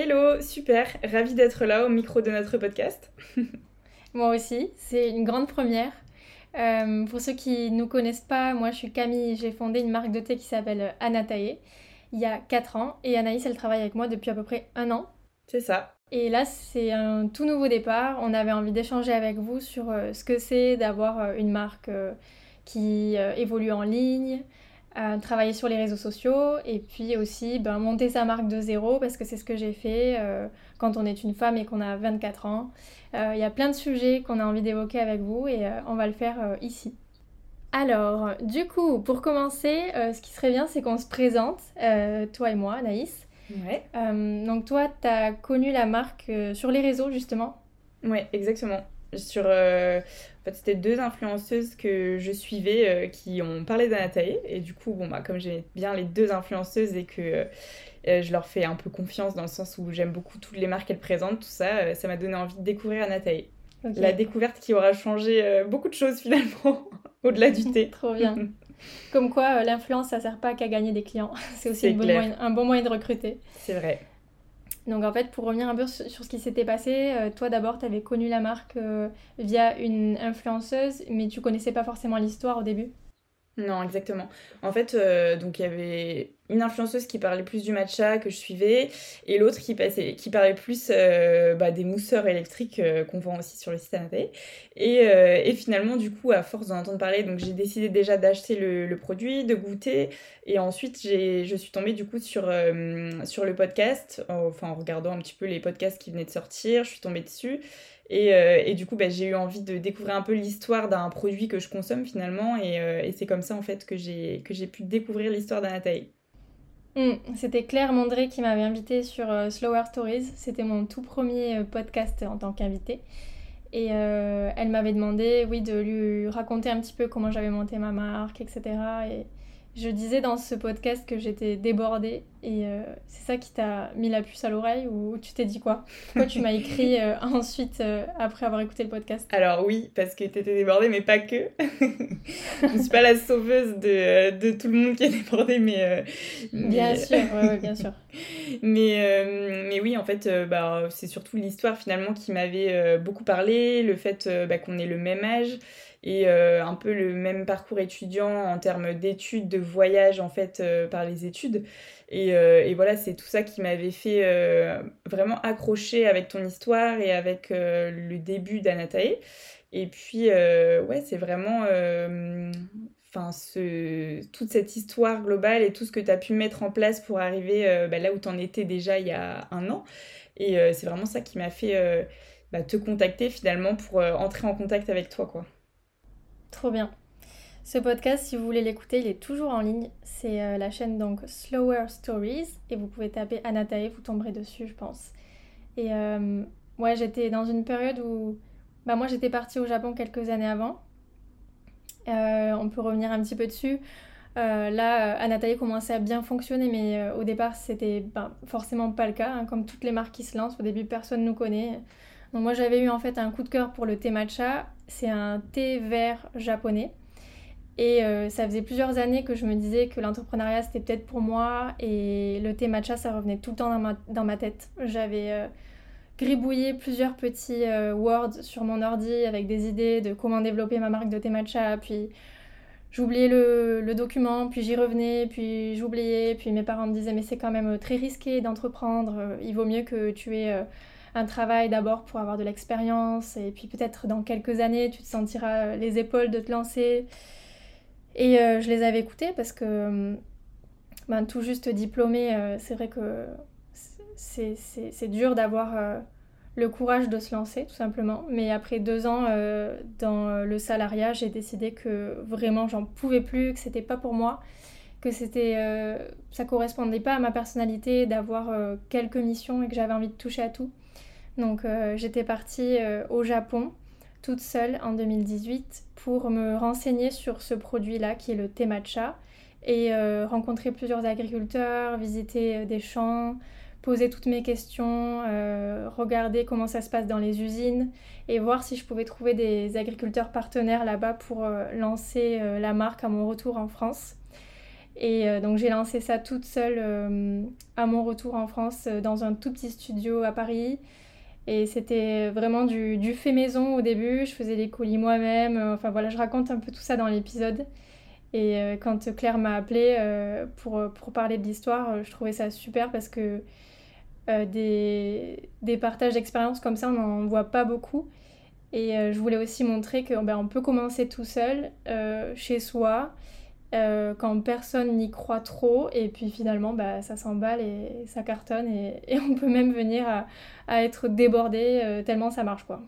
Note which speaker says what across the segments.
Speaker 1: Hello, super, ravie d'être là au micro de notre podcast.
Speaker 2: moi aussi, c'est une grande première. Euh, pour ceux qui ne nous connaissent pas, moi je suis Camille, j'ai fondé une marque de thé qui s'appelle Anatae il y a 4 ans et Anaïs elle travaille avec moi depuis à peu près un an.
Speaker 1: C'est ça.
Speaker 2: Et là c'est un tout nouveau départ, on avait envie d'échanger avec vous sur euh, ce que c'est d'avoir euh, une marque qui évolue en ligne, travailler sur les réseaux sociaux et puis aussi ben, monter sa marque de zéro parce que c'est ce que j'ai fait euh, quand on est une femme et qu'on a 24 ans. Euh, il y a plein de sujets qu'on a envie d'évoquer avec vous et euh, on va le faire ici. Alors, du coup, pour commencer, ce qui serait bien, c'est qu'on se présente, toi et moi, Anaïs.
Speaker 1: Ouais.
Speaker 2: donc toi, tu as connu la marque sur les réseaux, justement?
Speaker 1: Ouais, exactement sur euh, en fait c'était deux influenceuses que je suivais euh, qui ont parlé d'Anatae. Et du coup bon bah comme j'aime bien les deux influenceuses et que euh, je leur fais un peu confiance dans le sens où j'aime beaucoup toutes les marques qu'elles présentent tout ça ça m'a donné envie de découvrir Anatae. La découverte qui aura changé beaucoup de choses finalement au-delà du thé.
Speaker 2: Trop bien. Comme quoi l'influence ça sert pas qu'à gagner des clients. C'est aussi un bon moyen de recruter.
Speaker 1: C'est vrai
Speaker 2: donc en fait, pour revenir un peu sur ce qui s'était passé, euh, toi d'abord, tu avais connu la marque euh, via une influenceuse, mais tu connaissais pas forcément l'histoire au début?
Speaker 1: Non, exactement. En fait, euh, donc il y avait une influenceuse qui parlait plus du matcha que je suivais et l'autre qui, qui parlait plus euh, bah, des mousseurs électriques euh, qu'on vend aussi sur le site Anaté. Et, finalement, du coup, à force d'en entendre parler, j'ai décidé déjà d'acheter le, le, produit, de goûter et ensuite je suis tombée du coup sur, sur le podcast, enfin en regardant un petit peu les podcasts qui venaient de sortir, je suis tombée dessus euh, et, du coup, bah, j'ai eu envie de découvrir un peu l'histoire d'un produit que je consomme finalement. Et, euh, c'est comme ça en fait que j'ai pu découvrir l'histoire d'Anataï.
Speaker 2: Hmm, c'était Claire Mondré qui m'avait invité sur euh, Slower Stories. C'était mon tout premier podcast en tant qu'invité. Et elle m'avait demandé, oui, de lui raconter un petit peu comment j'avais monté ma marque, etc. Et, je disais dans ce podcast que j'étais débordée et euh, c'est ça qui t'a mis la puce à l'oreille ou tu t'es dit quoi? Pourquoi tu m'as écrit euh, ensuite euh, après avoir écouté le podcast?
Speaker 1: Alors oui, parce que t'étais débordée mais pas que. je ne suis pas la sauveuse de, de, tout le monde qui est débordé mais...
Speaker 2: Bien sûr, ouais, bien sûr.
Speaker 1: mais, mais oui, en fait, bah, c'est surtout l'histoire finalement qui m'avait beaucoup parlé, le fait bah, qu'on ait le même âge et euh, un peu le même parcours étudiant en termes d'études, de voyage en fait euh, par les études. Et, euh, et voilà, c'est tout ça qui m'avait fait vraiment accrocher avec ton histoire et avec le début d'Anatae. Et puis, ouais, c'est vraiment enfin ce, toute cette histoire globale et tout ce que tu as pu mettre en place pour arriver bah, là où tu en étais déjà il y a un an. Et c'est vraiment ça qui m'a fait bah, te contacter finalement pour entrer en contact avec toi. quoi.
Speaker 2: Trop bien. Ce podcast, si vous voulez l'écouter, il est toujours en ligne. C'est euh, la chaîne donc Slower Stories et vous pouvez taper Anatae, vous tomberez dessus, je pense. Et euh, ouais, j'étais dans une période où bah, moi j'étais partie au Japon quelques années avant. Euh, on peut revenir un petit peu dessus. là, Anatae commençait à bien fonctionner, mais au départ, c'était ben, forcément pas le cas. Hein. comme toutes les marques qui se lancent, au début, personne nous connaît. Donc moi j'avais eu en fait un coup de cœur pour le thé matcha. C'est un thé vert japonais. Et euh, ça faisait plusieurs années que je me disais que l'entrepreneuriat c'était peut-être pour moi. Et le thé matcha ça revenait tout le temps dans ma, tête. J'avais euh, gribouillé plusieurs petits euh, words sur mon ordi avec des idées de comment développer ma marque de thé matcha. Puis j'oubliais le, le, document, puis j'y revenais, puis j'oubliais. Puis mes parents me disaient mais c'est quand même très risqué d'entreprendre. Il vaut mieux que tu aies un travail d'abord pour avoir de l'expérience et puis peut-être dans quelques années tu te sentiras les épaules de te lancer. Et je les avais écoutés parce que, ben, tout juste diplômée, c'est vrai que c'est dur d'avoir le courage de se lancer, tout simplement. Mais après deux ans dans le salariat, j'ai décidé que vraiment j'en pouvais plus, que c'était pas pour moi que c'était euh, ça correspondait pas à ma personnalité d'avoir euh, quelques missions et que j'avais envie de toucher à tout. Donc euh, j'étais partie au Japon toute seule en 2018 pour me renseigner sur ce produit-là qui est le thé matcha et rencontrer plusieurs agriculteurs, visiter des champs, poser toutes mes questions, regarder comment ça se passe dans les usines et voir si je pouvais trouver des agriculteurs partenaires là-bas pour lancer la marque à mon retour en France. Et euh, donc j'ai lancé ça toute seule euh, à mon retour en France euh, dans un tout petit studio à Paris. Et c'était vraiment du, du, fait maison au début. Je faisais les colis moi-même. Enfin voilà, je raconte un peu tout ça dans l'épisode. Et quand Claire m'a appelé pour, pour, parler de l'histoire, je trouvais ça super parce que des, des, partages d'expériences comme ça, on n'en voit pas beaucoup. Et je voulais aussi montrer qu'on ben, on peut commencer tout seul, chez soi. Euh, quand personne n'y croit trop et puis finalement bah, ça s'emballe et ça cartonne et, on peut même venir à, être débordé euh, tellement ça marche quoi.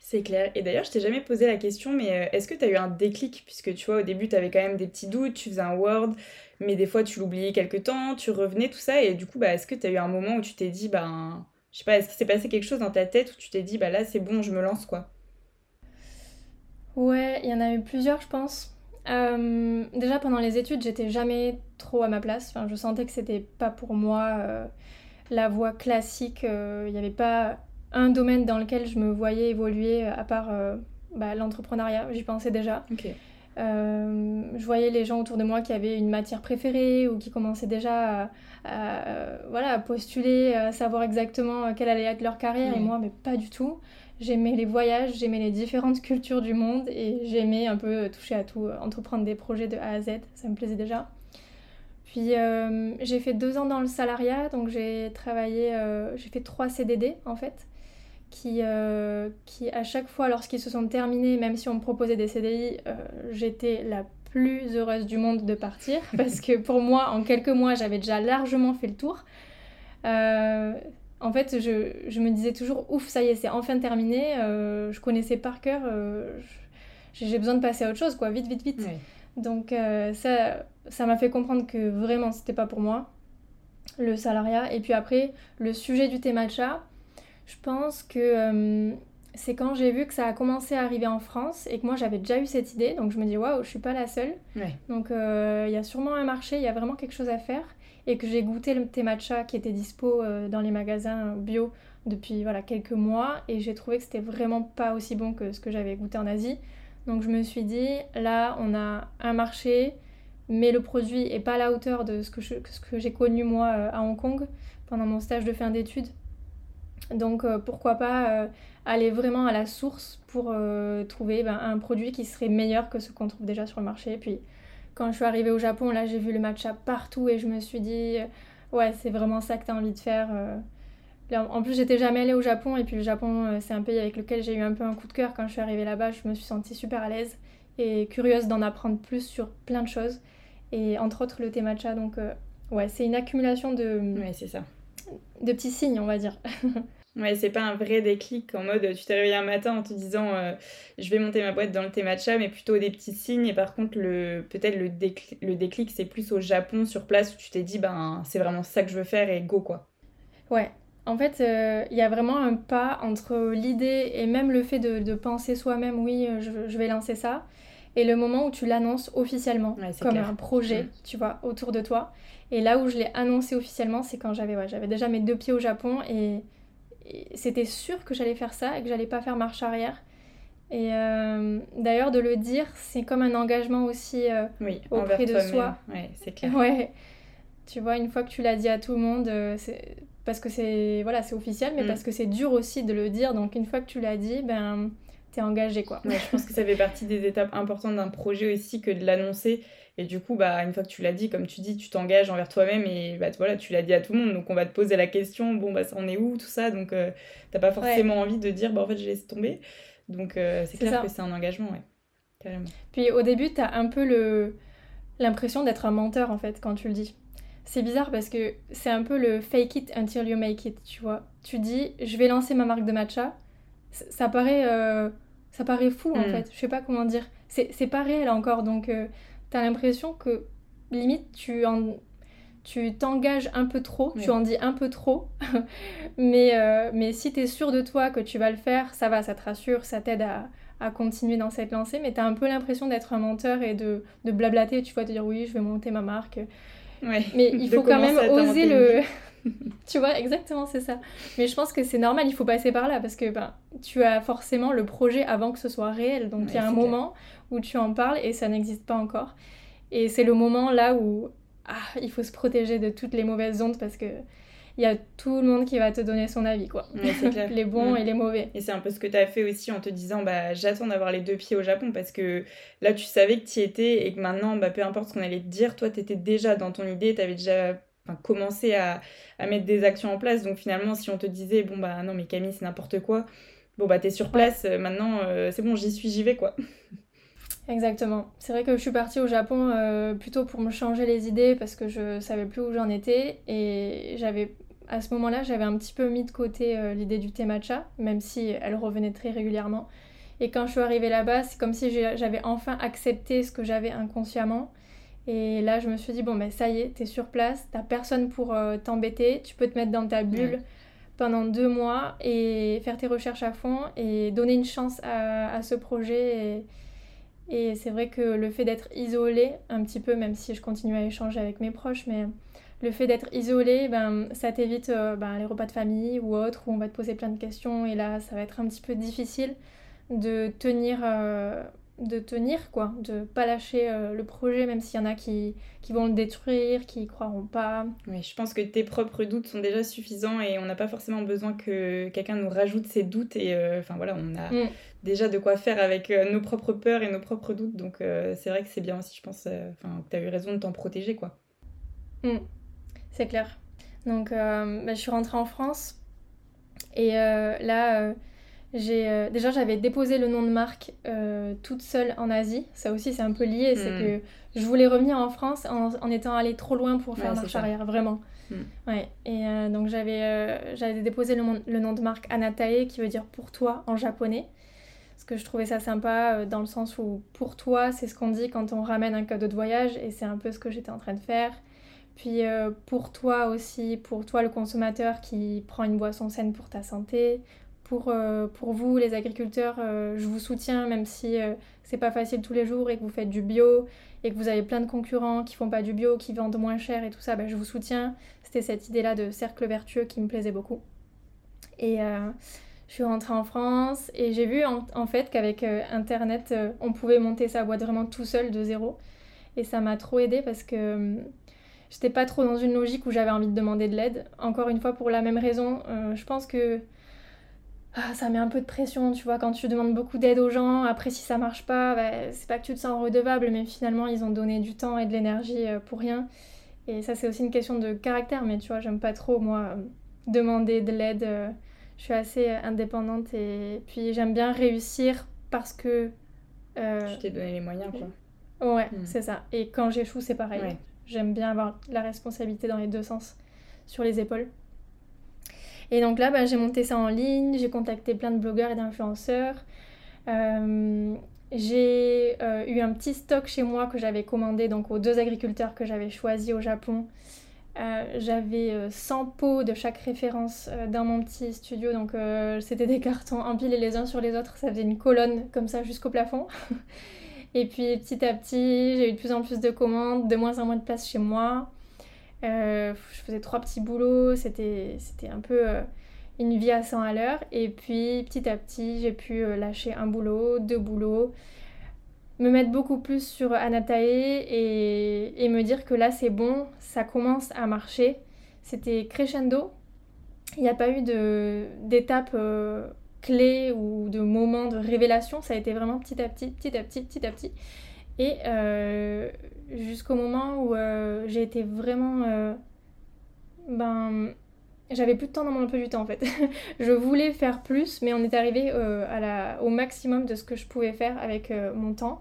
Speaker 1: C'est clair. Et d'ailleurs, je t'ai jamais posé la question, mais euh, est-ce que tu as eu un déclic? Puisque tu vois, au début, tu avais quand même des petits doutes, tu faisais un Word, mais des fois, tu l'oubliais quelque temps, tu revenais, tout ça. Et du coup, bah, est-ce que tu as eu un moment où tu t'es dit, ben, je sais pas, est-ce qu'il s'est passé quelque chose dans ta tête où tu t'es dit, bah là, c'est bon, je me lance, quoi?
Speaker 2: Ouais, il y en a eu plusieurs, je pense. Euh, déjà pendant les études, j'étais jamais trop à ma place. Enfin, je sentais que c'était pas pour moi euh, la voie classique. Euh, il n'y avait pas un domaine dans lequel je me voyais évoluer à part bah, l'entrepreneuriat. J'y pensais déjà. je voyais les gens autour de moi qui avaient une matière préférée ou qui commençaient déjà à, voilà, à postuler, à savoir exactement quelle allait être leur carrière. Et moi, mais pas du tout. J'aimais les voyages, j'aimais les différentes cultures du monde et j'aimais un peu toucher à tout, entreprendre des projets de A à Z, ça me plaisait déjà. Puis euh, j'ai fait deux ans dans le salariat, donc j'ai travaillé, euh, j'ai fait trois CDD en fait, qui, euh, qui à chaque fois lorsqu'ils se sont terminés, même si on me proposait des CDI, j'étais la plus heureuse du monde de partir. Parce que pour moi, en quelques mois, j'avais déjà largement fait le tour en fait, je, me disais toujours, ouf, ça y est, c'est enfin terminé. Euh, je connaissais par cœur. Euh, j'ai besoin de passer à autre chose, quoi, vite, vite, vite. Donc euh, ça, ça m'a fait comprendre que vraiment, c'était pas pour moi le salariat. Et puis après, le sujet du thé matcha, je pense que c'est quand j'ai vu que ça a commencé à arriver en France et que moi j'avais déjà eu cette idée. Donc je me dis, waouh, je suis pas la seule. Donc il y a sûrement un marché, il y a vraiment quelque chose à faire et que j'ai goûté le thé matcha qui était dispo euh, dans les magasins bio depuis voilà, quelques mois et j'ai trouvé que c'était vraiment pas aussi bon que ce que j'avais goûté en Asie. Donc je me suis dit, là on a un marché, mais le produit est pas à la hauteur de ce que, j'ai connu moi euh, à Hong Kong pendant mon stage de fin d'études. Donc euh, pourquoi pas aller vraiment à la source pour trouver ben, un produit qui serait meilleur que ce qu'on trouve déjà sur le marché. Puis quand je suis arrivée au Japon, là, j'ai vu le matcha partout et je me suis dit, euh, ouais, c'est vraiment ça que tu as envie de faire. Euh. En plus, j'étais jamais allée au Japon et puis le Japon, euh, c'est un pays avec lequel j'ai eu un peu un coup de cœur. Quand je suis arrivée là-bas, je me suis sentie super à l'aise et curieuse d'en apprendre plus sur plein de choses. Et entre autres, le thé matcha. Donc, ouais, c'est une accumulation de,
Speaker 1: ouais, c'est ça.
Speaker 2: de petits signes, on va dire.
Speaker 1: Ouais, c'est pas un vrai déclic en mode tu t'es réveillé un matin en te disant euh, je vais monter ma boîte dans le thé matcha, mais plutôt des petits signes. Et par contre, le, peut-être le, déclic, le déclic, c'est plus au Japon sur place où tu t'es dit ben c'est vraiment ça que je veux faire et go quoi.
Speaker 2: Ouais, en fait, euh, il y a vraiment un pas entre l'idée et même le fait de, penser soi-même oui, euh, je, vais lancer ça, et le moment où tu l'annonces officiellement comme un projet, mm. tu vois, autour de toi. Et là où je l'ai annoncé officiellement, c'est quand j'avais ouais, j'avais déjà mes deux pieds au Japon et c'était sûr que j'allais faire ça et que j'allais pas faire marche arrière. Et euh, d'ailleurs, de le dire, c'est comme un engagement aussi euh, oui, auprès de soi.
Speaker 1: Ouais, c'est clair.
Speaker 2: Ouais. Tu vois, une fois que tu l'as dit à tout le monde, euh, c'est parce que c'est voilà, c'est officiel, mais mm. parce que c'est dur aussi de le dire. Donc une fois que tu l'as dit, ben t'es engagé quoi.
Speaker 1: Ouais, je pense que ça fait partie des étapes importantes d'un projet aussi que de l'annoncer et du coup, bah, une fois que tu l'as dit, comme tu dis, tu t'engages envers toi-même et bah, voilà, tu l'as dit à tout le monde. Donc, on va te poser la question bon, bah, on est où, tout ça? Donc, euh, t'as pas forcément envie de dire bah, en fait, je laisse tomber. Donc, euh, c'est clair que c'est un engagement, ouais.
Speaker 2: Puis au début, tu as un peu le l'impression d'être un menteur en fait quand tu le dis. C'est bizarre parce que c'est un peu le fake it until you make it, tu vois. Tu dis, je vais lancer ma marque de matcha. Ça, paraît, euh, ça paraît fou en mm. fait. Je sais pas comment dire. C'est pas réel encore, donc euh, tu as l'impression que limite tu en tu t'engages un peu trop, tu en dis un peu trop, mais, euh, mais si tu es sûr de toi que tu vas le faire, ça va, ça te rassure, ça t'aide à, à, continuer dans cette lancée, mais tu as un peu l'impression d'être un menteur et de, de, blablater, tu vois, te dire oui, je vais monter ma marque. Mais il faut quand même oser le... tu vois, exactement, c'est ça. Mais je pense que c'est normal, il faut passer par là, parce que ben, tu as forcément le projet avant que ce soit réel, donc il y a un moment où tu en parles et ça n'existe pas encore. Et c'est le moment là où ah, il faut se protéger de toutes les mauvaises ondes parce que il y a tout le monde qui va te donner son avis, quoi. les bons et les mauvais.
Speaker 1: Et c'est un peu ce que tu as fait aussi en te disant, bah, j'attends d'avoir les deux pieds au Japon parce que là, tu savais que tu y étais et que maintenant, bah, peu importe ce qu'on allait te dire, toi, tu étais déjà dans ton idée, tu avais déjà commencé à, à, mettre des actions en place. Donc finalement, si on te disait, bon, bah non, mais Camille, c'est n'importe quoi, bon, bah, t'es sur place, euh, maintenant, euh, c'est bon, j'y suis, j'y vais, quoi.
Speaker 2: Exactement. C'est vrai que je suis partie au Japon euh, plutôt pour me changer les idées parce que je savais plus où j'en étais et j'avais à ce moment-là j'avais un petit peu mis de côté euh, l'idée du thé matcha même si elle revenait très régulièrement. Et quand je suis arrivée là-bas, c'est comme si j'avais enfin accepté ce que j'avais inconsciemment. Et là, je me suis dit, bon, ben ça y est, t'es sur place, t'as personne pour euh, t'embêter, tu peux te mettre dans ta bulle pendant deux mois et faire tes recherches à fond et donner une chance à, à ce projet. Et, et c'est vrai que le fait d'être isolé, un petit peu, même si je continue à échanger avec mes proches, mais le fait d'être isolé, ben, ça t'évite euh, ben, les repas de famille ou autres, où on va te poser plein de questions, et là, ça va être un petit peu difficile de tenir, euh, de tenir quoi, de pas lâcher euh, le projet, même s'il y en a qui, qui vont le détruire, qui y croiront pas.
Speaker 1: Oui, je pense que tes propres doutes sont déjà suffisants et on n'a pas forcément besoin que quelqu'un nous rajoute ses doutes, et enfin voilà, on a... Mm déjà de quoi faire avec euh, nos propres peurs et nos propres doutes. Donc euh, c'est vrai que c'est bien aussi, je pense, euh, enfin que tu as eu raison de t'en protéger, quoi.
Speaker 2: Mm. c'est clair. Donc bah, je suis rentrée en France et là, j'ai déjà j'avais déposé le nom de marque toute seule en Asie. Ça aussi c'est un peu lié, c'est mm. que je voulais revenir en France en, étant allée trop loin pour faire marche arrière, vraiment. Mm. Ouais. Et donc j'avais j'avais déposé le, le, nom de marque Anatae qui veut dire pour toi en japonais que je trouvais ça sympa euh, dans le sens où pour toi, c'est ce qu'on dit quand on ramène un cadeau de voyage et c'est un peu ce que j'étais en train de faire. Puis euh, pour toi aussi, pour toi le consommateur qui prend une boisson saine pour ta santé, pour, euh, pour vous les agriculteurs, je vous soutiens même si c'est pas facile tous les jours et que vous faites du bio et que vous avez plein de concurrents qui font pas du bio, qui vendent moins cher et tout ça, ben, je vous soutiens. C'était cette idée-là de cercle vertueux qui me plaisait beaucoup. Et je suis rentrée en France et j'ai vu en, fait qu'avec euh, Internet, euh, on pouvait monter sa boîte vraiment tout seul de zéro. Et ça m'a trop aidé parce que euh, j'étais pas trop dans une logique où j'avais envie de demander de l'aide. Encore une fois, pour la même raison, je pense que ah, ça met un peu de pression, tu vois, quand tu demandes beaucoup d'aide aux gens. Après, si ça marche pas, bah, c'est pas que tu te sens redevable, mais finalement, ils ont donné du temps et de l'énergie pour rien. Et ça, c'est aussi une question de caractère, mais tu vois, j'aime pas trop, moi, demander de l'aide je suis assez euh, indépendante et puis j'aime bien réussir parce que.
Speaker 1: Euh, tu t'es donné les moyens,
Speaker 2: quoi. Ouais, hmm. c'est ça. Et quand j'échoue, c'est pareil. J'aime bien avoir la responsabilité dans les deux sens sur les épaules. Et donc là, bah, j'ai monté ça en ligne, j'ai contacté plein de blogueurs et d'influenceurs. Euh, j'ai eu un petit stock chez moi que j'avais commandé donc aux deux agriculteurs que j'avais choisis au Japon euh, j'avais 100 euh, pots de chaque référence euh, dans mon petit studio, donc c'était des cartons empilés les uns sur les autres, ça faisait une colonne comme ça jusqu'au plafond. Et puis petit à petit, j'ai eu de plus en plus de commandes, de moins en moins de place chez moi. Je faisais trois petits boulots, c'était un peu une vie à 100 à l'heure. Et puis petit à petit, j'ai pu lâcher un boulot, deux boulots me mettre beaucoup plus sur Anatae et, me dire que là c'est bon, ça commence à marcher. C'était crescendo. Il n'y a pas eu d'étape euh, clé ou de moment de révélation. Ça a été vraiment petit à petit, petit à petit, petit à petit. Et euh, jusqu'au moment où euh, j'ai été vraiment ben, j'avais plus de temps dans mon emploi du temps en fait. je voulais faire plus, mais on est arrivé à la, au maximum de ce que je pouvais faire avec mon temps.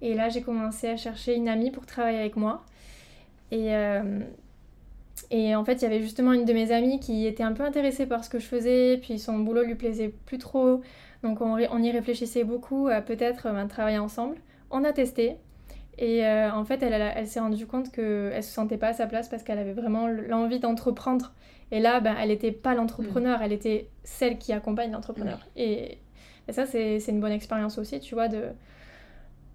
Speaker 2: Et là, j'ai commencé à chercher une amie pour travailler avec moi. Et, et en fait, il y avait justement une de mes amies qui était un peu intéressée par ce que je faisais, puis son boulot lui plaisait plus trop. Donc on, on y réfléchissait beaucoup à peut-être ben, travailler ensemble. On a testé. Et euh, en fait, elle, elle, s'est rendue compte qu'elle ne se sentait pas à sa place parce qu'elle avait vraiment l'envie d'entreprendre. Et là, ben, elle n'était pas l'entrepreneur, elle était celle qui accompagne l'entrepreneur. Et, et, ça, c'est une bonne expérience aussi, tu vois, de,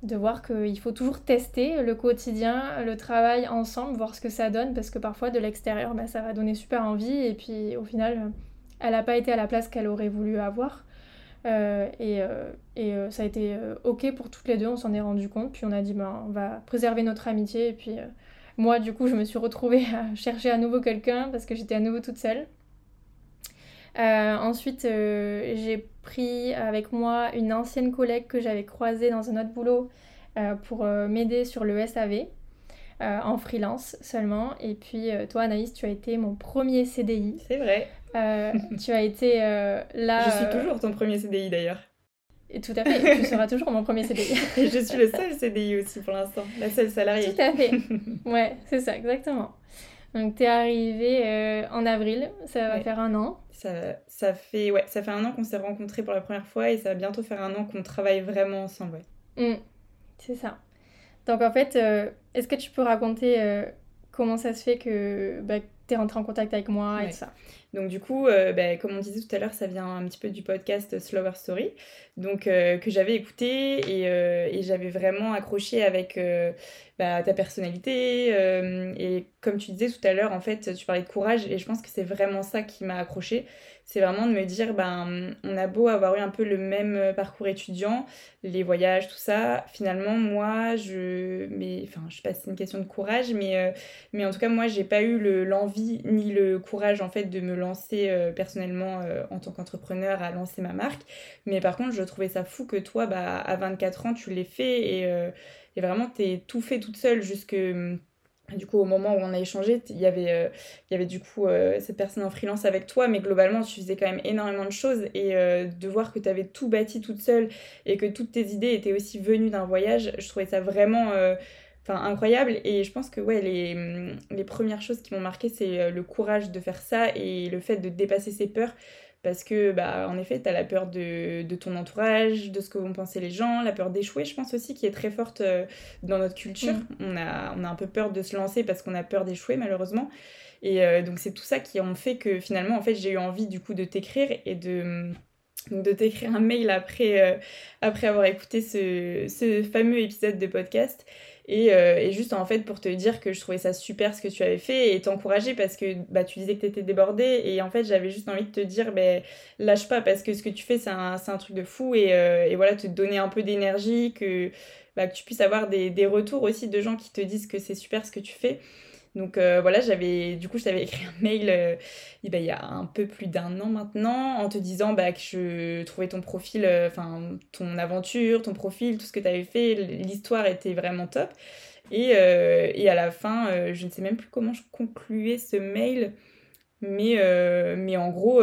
Speaker 2: de voir qu'il faut toujours tester le quotidien, le travail ensemble, voir ce que ça donne, parce que parfois de l'extérieur, bah, ça va donner super envie, et puis au final, elle n'a pas été à la place qu'elle aurait voulu avoir. Euh, et, euh, euh, ça a été ok pour toutes les deux, on s'en est rendu compte, puis on a dit ben, on va préserver notre amitié, et puis moi du coup je me suis retrouvée à chercher à nouveau quelqu'un parce que j'étais à nouveau toute seule. ensuite, j'ai pris avec moi une ancienne collègue que j'avais croisée dans un autre boulot pour m'aider sur le SAV. En freelance seulement. Et puis toi, Anaïs, tu as été mon premier CDI.
Speaker 1: C'est vrai.
Speaker 2: Tu as été là.
Speaker 1: Je suis toujours ton premier CDI d'ailleurs.
Speaker 2: Tout à fait, tu seras toujours mon premier CDI.
Speaker 1: Et je suis le seul CDI aussi pour l'instant, la seule salariée.
Speaker 2: Tout à fait. Ouais, c'est ça, exactement. Donc tu es arrivée en avril, ça va faire un an
Speaker 1: ça, fait, ouais, ça fait un an qu'on s'est rencontrés pour la première fois et ça va bientôt faire un an qu'on travaille vraiment ensemble.
Speaker 2: Ouais. Mm. c'est ça. Donc en fait, euh, est-ce que tu peux raconter euh, comment ça se fait que bah, tu es rentré en contact avec moi et tout ça
Speaker 1: donc du coup, euh, bah, comme on disait tout à l'heure, ça vient un petit peu du podcast Slower Story, donc que j'avais écouté et, et j'avais vraiment accroché avec bah, ta personnalité. et comme tu disais tout à l'heure, en fait, tu parlais de courage et je pense que c'est vraiment ça qui m'a accroché c'est vraiment de me dire, ben, on a beau avoir eu un peu le même euh, parcours étudiant, les voyages, tout ça, finalement, moi, je, mais, enfin, je sais pas si c'est une question de courage, mais, euh, mais en tout cas, moi, j'ai pas eu l'envie ni le courage, en fait, de me lancer euh, personnellement en tant qu'entrepreneur à lancer ma marque. Mais par contre, je trouvais ça fou que toi, bah, à 24 ans, tu l'aies fait et, et vraiment, t'es tout fait toute seule jusque du coup, au moment où on a échangé, il y avait, euh, il y avait du coup euh, cette personne en freelance avec toi, mais globalement, tu faisais quand même énormément de choses. Et euh, de voir que tu avais tout bâti toute seule et que toutes tes idées étaient aussi venues d'un voyage, je trouvais ça vraiment incroyable. Et je pense que ouais, les, les premières choses qui m'ont marqué, c'est le courage de faire ça et le fait de dépasser ses peurs parce que bah en effet tu as la peur de, de, ton entourage de ce que vont penser les gens la peur d'échouer je pense aussi qui est très forte euh, dans notre culture. Mm. on, a, on a un peu peur de se lancer parce qu'on a peur d'échouer malheureusement. Et euh, donc c'est tout ça qui en fait que finalement en fait j'ai eu envie du coup de t'écrire et de de t'écrire un mail après, euh, après avoir écouté ce, ce fameux épisode de podcast euh, et, juste en fait pour te dire que je trouvais ça super ce que tu avais fait et t'encourager parce que bah, tu disais que tu étais débordée et en fait j'avais juste envie de te dire ben lâche pas parce que ce que tu fais c'est un, un, truc de fou et, euh, et, voilà te donner un peu d'énergie que, bah, que tu puisses avoir des, des, retours aussi de gens qui te disent que c'est super ce que tu fais donc euh, voilà, j'avais du coup je t'avais écrit un mail euh, il y a un peu plus d'un an maintenant en te disant bah, que je trouvais ton profil, euh, enfin ton aventure, ton profil, tout ce que tu avais fait, l'histoire était vraiment top. Et, et à la fin, je ne sais même plus comment je concluais ce mail, mais, en gros,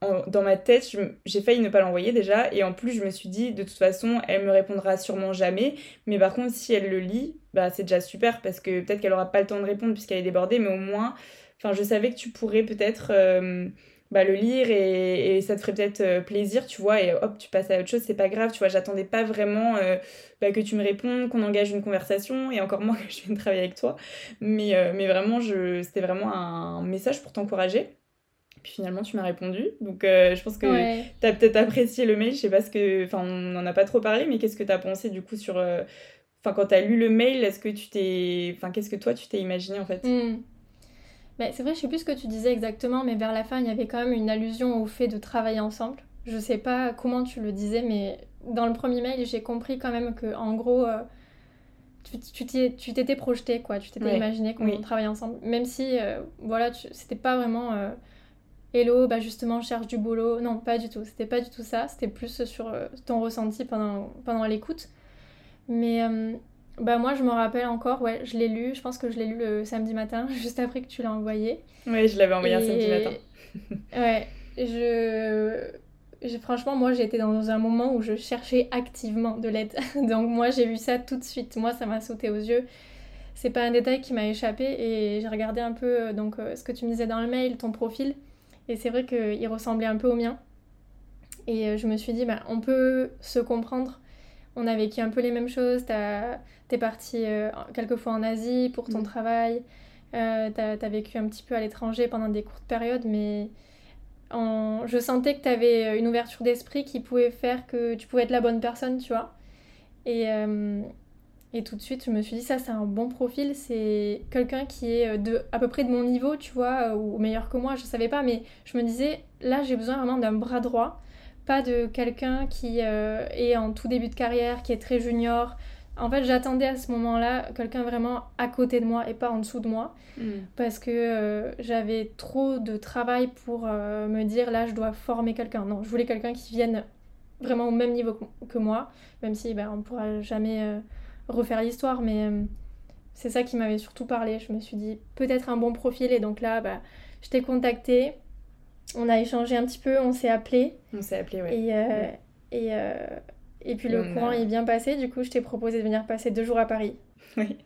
Speaker 1: dans ma tête, j'ai failli ne pas l'envoyer déjà, et en plus, je me suis dit, de toute façon, elle me répondra sûrement jamais, mais par contre, si elle le lit, bah, c'est déjà super, parce que peut-être qu'elle aura pas le temps de répondre puisqu'elle est débordée, mais au moins, enfin, je savais que tu pourrais peut-être euh, bah, le lire, et, ça te ferait peut-être euh, plaisir, tu vois, et hop, tu passes à autre chose, c'est pas grave, tu vois, j'attendais pas vraiment euh, bah, que tu me répondes, qu'on engage une conversation, et encore moins que je vienne travailler avec toi, mais, mais vraiment, c'était vraiment un message pour t'encourager. Puis finalement, tu m'as répondu. Donc, euh, je pense que tu as peut-être apprécié le mail. Je sais pas ce que. Enfin, on n'en a pas trop parlé, mais qu'est-ce que tu as pensé du coup sur. Euh, enfin, quand tu as lu le mail, est-ce que tu t'es. Enfin, qu'est-ce que toi, tu t'es imaginé en fait?
Speaker 2: Bah, C'est vrai, je sais plus ce que tu disais exactement, mais vers la fin, il y avait quand même une allusion au fait de travailler ensemble. Je sais pas comment tu le disais, mais dans le premier mail, j'ai compris quand même que, en gros. Euh, tu t'étais projeté, quoi. Tu t'étais imaginé qu'on travaillait ensemble. Même si, voilà, c'était pas vraiment Hello, bah justement, cherche du boulot. Non, pas du tout. C'était pas du tout ça. C'était plus sur euh, ton ressenti pendant, pendant l'écoute. Mais euh, Bah moi je me rappelle encore, ouais, je l'ai lu, je pense que je l'ai lu le samedi matin, juste après que tu l'as envoyé.
Speaker 1: Ouais, je l'avais envoyé un samedi matin.
Speaker 2: ouais, je... Franchement, moi j'étais dans un moment où je cherchais activement de l'aide. Donc moi j'ai vu ça tout de suite, moi ça m'a sauté aux yeux. C'est pas un détail qui m'a échappé et j'ai regardé un peu euh, donc, euh, ce que tu me disais dans le mail, ton profil. Et c'est vrai qu'il ressemblait un peu au mien. Et je me suis dit, bah, on peut se comprendre. On a vécu un peu les mêmes choses. T'es parti euh, quelques fois en Asie pour ton mm. travail. Euh, t'as as vécu un petit peu à l'étranger pendant des courtes périodes, mais je sentais que t'avais une ouverture d'esprit qui pouvait faire que tu pouvais être la bonne personne, tu vois. Et, et tout de suite, je me suis dit, ça, c'est un bon profil. C'est quelqu'un qui est de, à peu près de mon niveau, tu vois, ou meilleur que moi, je savais pas, mais je me disais, là, j'ai besoin vraiment d'un bras droit pas de quelqu'un qui euh, est en tout début de carrière, qui est très junior. En fait, j'attendais à ce moment-là quelqu'un vraiment à côté de moi et pas en dessous de moi. Hmm. Parce que euh, j'avais trop de travail pour euh, me dire là, je dois former quelqu'un. Non, je voulais quelqu'un qui vienne vraiment au même niveau que, moi, même si ben, on ne pourra jamais refaire l'histoire. Mais c'est ça qui m'avait surtout parlé. Je me suis dit peut-être un bon profil. Et donc là, bah, je t'ai contacté on a échangé un petit peu, on s'est appelé.
Speaker 1: On s'est appelé, ouais.
Speaker 2: Et, euh, et, euh, et, puis le courant est bien passé, du coup je t'ai proposé de venir passer deux jours à Paris.
Speaker 1: Oui,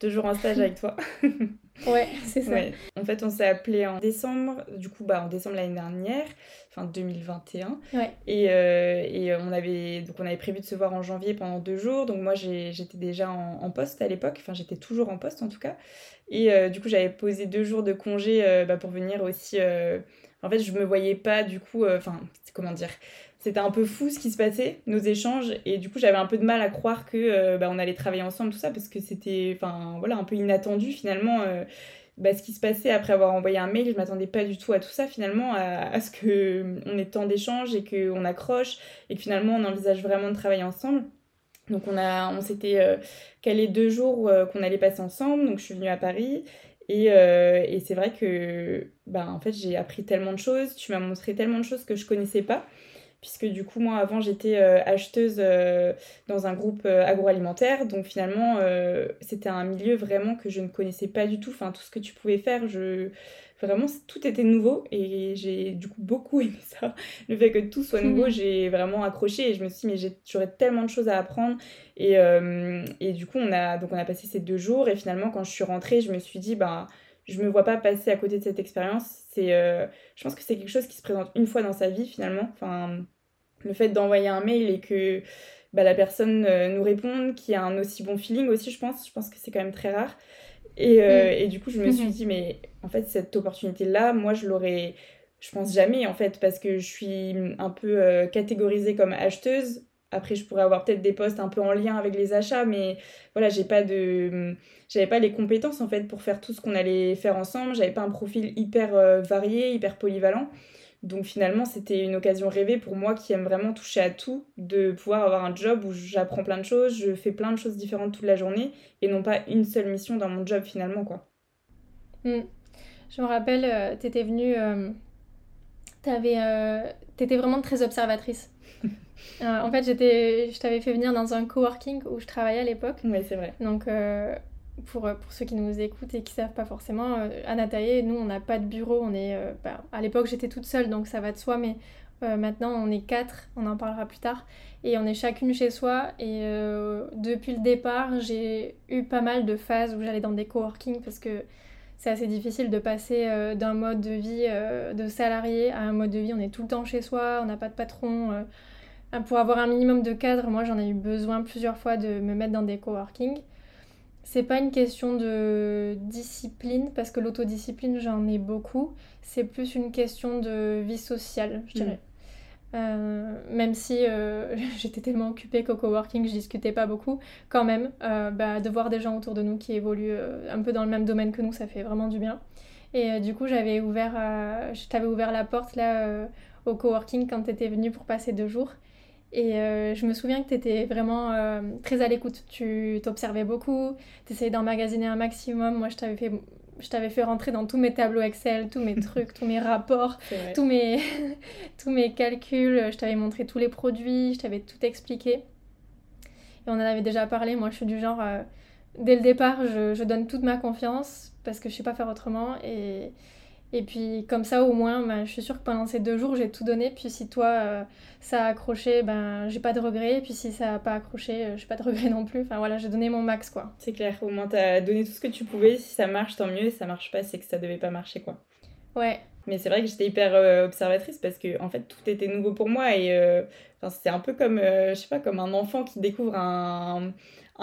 Speaker 1: deux jours en stage avec toi.
Speaker 2: ouais, c'est ça.
Speaker 1: En fait, on s'est appelé en décembre, du coup, bah, en décembre l'année dernière, enfin 2021.
Speaker 2: Ouais.
Speaker 1: Et, euh, et, on, avait, donc, on avait prévu de se voir en janvier pendant deux jours. Donc, moi, j'étais déjà en, poste à l'époque, enfin, j'étais toujours en poste en tout cas. Et du coup, j'avais posé deux jours de congé bah, pour venir aussi en fait, je me voyais pas du coup, euh, enfin, comment dire, c'était un peu fou ce qui se passait, nos échanges, et du coup, j'avais un peu de mal à croire que euh, bah, on allait travailler ensemble, tout ça, parce que c'était, enfin, voilà, un peu inattendu finalement. Euh, bah, ce qui se passait après avoir envoyé un mail, je m'attendais pas du tout à tout ça finalement, à, ce que on ait tant d'échanges et qu'on accroche et que finalement on envisage vraiment de travailler ensemble. Donc on a, on s'était calé deux jours qu'on allait passer ensemble. Donc je suis venue à Paris euh, et, c'est vrai que bah, en fait, j'ai appris tellement de choses, tu m'as montré tellement de choses que je connaissais pas. Puisque du coup, moi avant, j'étais euh, acheteuse euh, dans un groupe agroalimentaire. Donc finalement, c'était un milieu vraiment que je ne connaissais pas du tout. Enfin, tout ce que tu pouvais faire, je... vraiment, tout était nouveau. Et j'ai du coup beaucoup aimé ça. Le fait que tout soit nouveau, mhm. j'ai vraiment accroché. Et je me suis dit, mais j'aurais tellement de choses à apprendre. Et, euh, et, du coup, on a, donc on a passé ces deux jours. Et finalement, quand je suis rentrée, je me suis dit, bah, je me vois pas passer à côté de cette expérience. C'est, euh, je pense que c'est quelque chose qui se présente une fois dans sa vie, finalement. Enfin, le fait d'envoyer un mail et que bah, la personne euh, nous réponde, qui a un aussi bon feeling aussi, je pense. Je pense que c'est quand même très rare. Et, mm. et, du coup, je me suis dit, mais en fait, cette opportunité-là, moi, je l'aurais, je pense jamais, en fait, parce que je suis un peu catégorisée comme acheteuse après, je pourrais avoir peut-être des postes un peu en lien avec les achats, mais voilà, j'ai pas de, j'avais pas les compétences en fait pour faire tout ce qu'on allait faire ensemble. J'avais pas un profil hyper euh, varié, hyper polyvalent. Donc finalement, c'était une occasion rêvée pour moi qui aime vraiment toucher à tout, de pouvoir avoir un job où j'apprends plein de choses, je fais plein de choses différentes toute la journée et non pas une seule mission dans mon job finalement quoi.
Speaker 2: Hmm. Je me rappelle, euh, t'étais venue, euh, t'étais vraiment très observatrice. Euh, en fait, j'étais, je t'avais fait venir dans un coworking où je travaillais à l'époque.
Speaker 1: Oui, c'est vrai.
Speaker 2: Donc, euh, pour, pour ceux qui nous écoutent et qui savent pas forcément, euh, à Nataïe, nous, on n'a pas de bureau. On est, bah, à l'époque, j'étais toute seule, donc ça va de soi, mais maintenant, on est quatre. On en parlera plus tard. Et on est chacune chez soi. Et depuis le départ, j'ai eu pas mal de phases où j'allais dans des coworking parce que c'est assez difficile de passer d'un mode de vie de salarié à un mode de vie. On est tout le temps chez soi, on n'a pas de patron pour avoir un minimum de cadre, moi j'en ai eu besoin plusieurs fois de me mettre dans des coworking. C'est pas une question de discipline, parce que l'autodiscipline j'en ai beaucoup. C'est plus une question de vie sociale, je dirais. Mm. Euh, même si euh, j'étais tellement occupée qu'au coworking je discutais pas beaucoup, quand même, euh, bah, de voir des gens autour de nous qui évoluent un peu dans le même domaine que nous, ça fait vraiment du bien. Et du coup, j'avais ouvert, je t'avais ouvert la porte là au coworking quand tu étais venue pour passer deux jours. Et euh, je me souviens que tu étais vraiment euh, très à l'écoute. Tu t'observais beaucoup, tu essayais d'emmagasiner un maximum. Moi, je t'avais fait, je t'avais fait rentrer dans tous mes tableaux Excel, tous mes trucs, tous mes rapports, tous mes, tous mes calculs. Je t'avais montré tous les produits, je t'avais tout expliqué. on en avait déjà parlé. Moi, je suis du genre, euh, dès le départ, je, je, donne toute ma confiance parce que je sais pas faire autrement. Et, et puis comme ça au moins, ben, je suis sûre que pendant ces deux jours, j'ai tout donné. Puis si toi, euh, ça a accroché, ben j'ai pas de regrets. Et puis si ça a pas accroché, euh, j'ai pas de regrets non plus. Enfin voilà, j'ai donné mon max quoi.
Speaker 1: C'est clair, au moins t'as donné tout ce que tu pouvais. Si ça marche, tant mieux. Si ça marche pas, c'est que ça devait pas marcher quoi.
Speaker 2: Ouais.
Speaker 1: Mais c'est vrai que j'étais hyper euh, observatrice parce que en fait tout était nouveau pour moi et enfin, c'était un peu comme je sais pas comme un enfant qui découvre un, un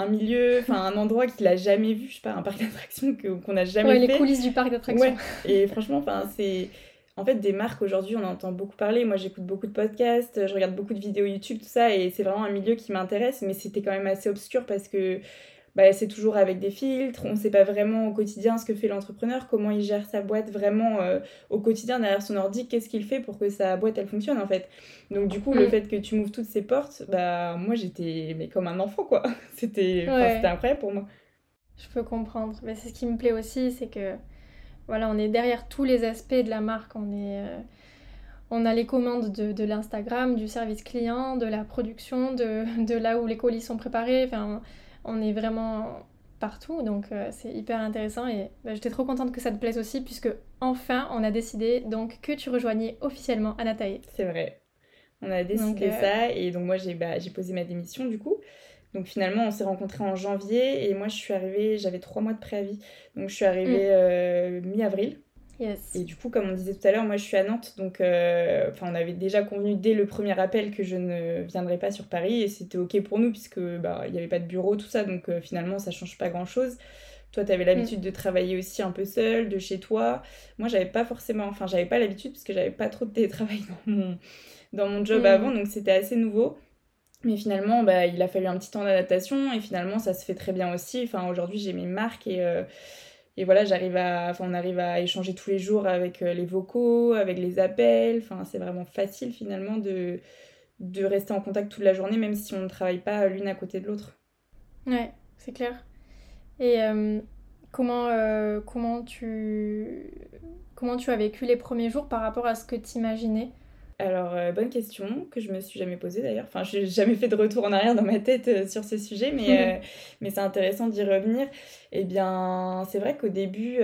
Speaker 1: milieu, enfin un endroit qu'il a jamais vu, je sais pas, un parc d'attractions qu'on n'a jamais
Speaker 2: ouais,
Speaker 1: fait.
Speaker 2: les coulisses du parc d'attractions.
Speaker 1: Et franchement, enfin c'est en fait des marques aujourd'hui, on entend beaucoup parler. Moi, j'écoute beaucoup de podcasts, je regarde beaucoup de vidéos YouTube, tout ça, et c'est vraiment un milieu qui m'intéresse, mais c'était quand même assez obscur parce que bah, c'est toujours avec des filtres, on ne sait pas vraiment au quotidien ce que fait l'entrepreneur, comment il gère sa boîte vraiment euh, au quotidien derrière son ordi, qu'est-ce qu'il fait pour que sa boîte elle fonctionne en fait. Donc du coup, le mm. fait que tu m'ouvres toutes ces portes, bah moi j'étais mais comme un enfant quoi. C'était incroyable pour moi.
Speaker 2: Je peux comprendre, mais c'est ce qui me plaît aussi, c'est que voilà, on est derrière tous les aspects de la marque, on est euh, on a les commandes de, de l'Instagram, du service client, de la production, de, de là où les colis sont préparés, enfin on est vraiment partout, donc euh, c'est hyper intéressant et bah, j'étais trop contente que ça te plaise aussi puisque enfin on a décidé donc que tu rejoignais officiellement Anatae.
Speaker 1: C'est vrai, on a décidé euh, ça et donc moi j'ai bah, posé ma démission du coup. Donc finalement on s'est rencontrés en janvier et moi je suis arrivée, j'avais trois mois de préavis, donc je suis arrivée mm. euh, mi-avril et du coup, comme on disait tout à l'heure, moi je suis à Nantes, donc euh, on avait déjà convenu dès le premier appel que je ne viendrais pas sur Paris et c'était ok pour nous puisque bah il n'y avait pas de bureau, tout ça, donc euh, finalement ça change pas grand chose. Toi, tu avais l'habitude mm. de travailler aussi un peu seul, de chez toi. Moi, j'avais pas forcément, enfin, j'avais pas l'habitude parce que j'avais pas trop de télétravail dans mon, dans mon job mm. avant, donc c'était assez nouveau. Mais finalement, bah, il a fallu un petit temps d'adaptation et finalement, ça se fait très bien aussi. Enfin, aujourd'hui, j'ai mes marques et, euh, et voilà, j'arrive à, enfin, on arrive à échanger tous les jours avec euh, les vocaux, avec les appels. Enfin, c'est vraiment facile finalement de, de rester en contact toute la journée, même si on ne travaille pas l'une à côté de l'autre.
Speaker 2: Ouais, c'est clair. Et euh, comment, euh, comment, tu, comment tu as vécu les premiers jours par rapport à ce que tu imaginais
Speaker 1: alors, euh, bonne question que je me suis jamais posée d'ailleurs. Enfin, je n'ai jamais fait de retour en arrière dans ma tête euh, sur ce sujet, mais, euh, mais c'est intéressant d'y revenir. Eh bien, c'est vrai qu'au début,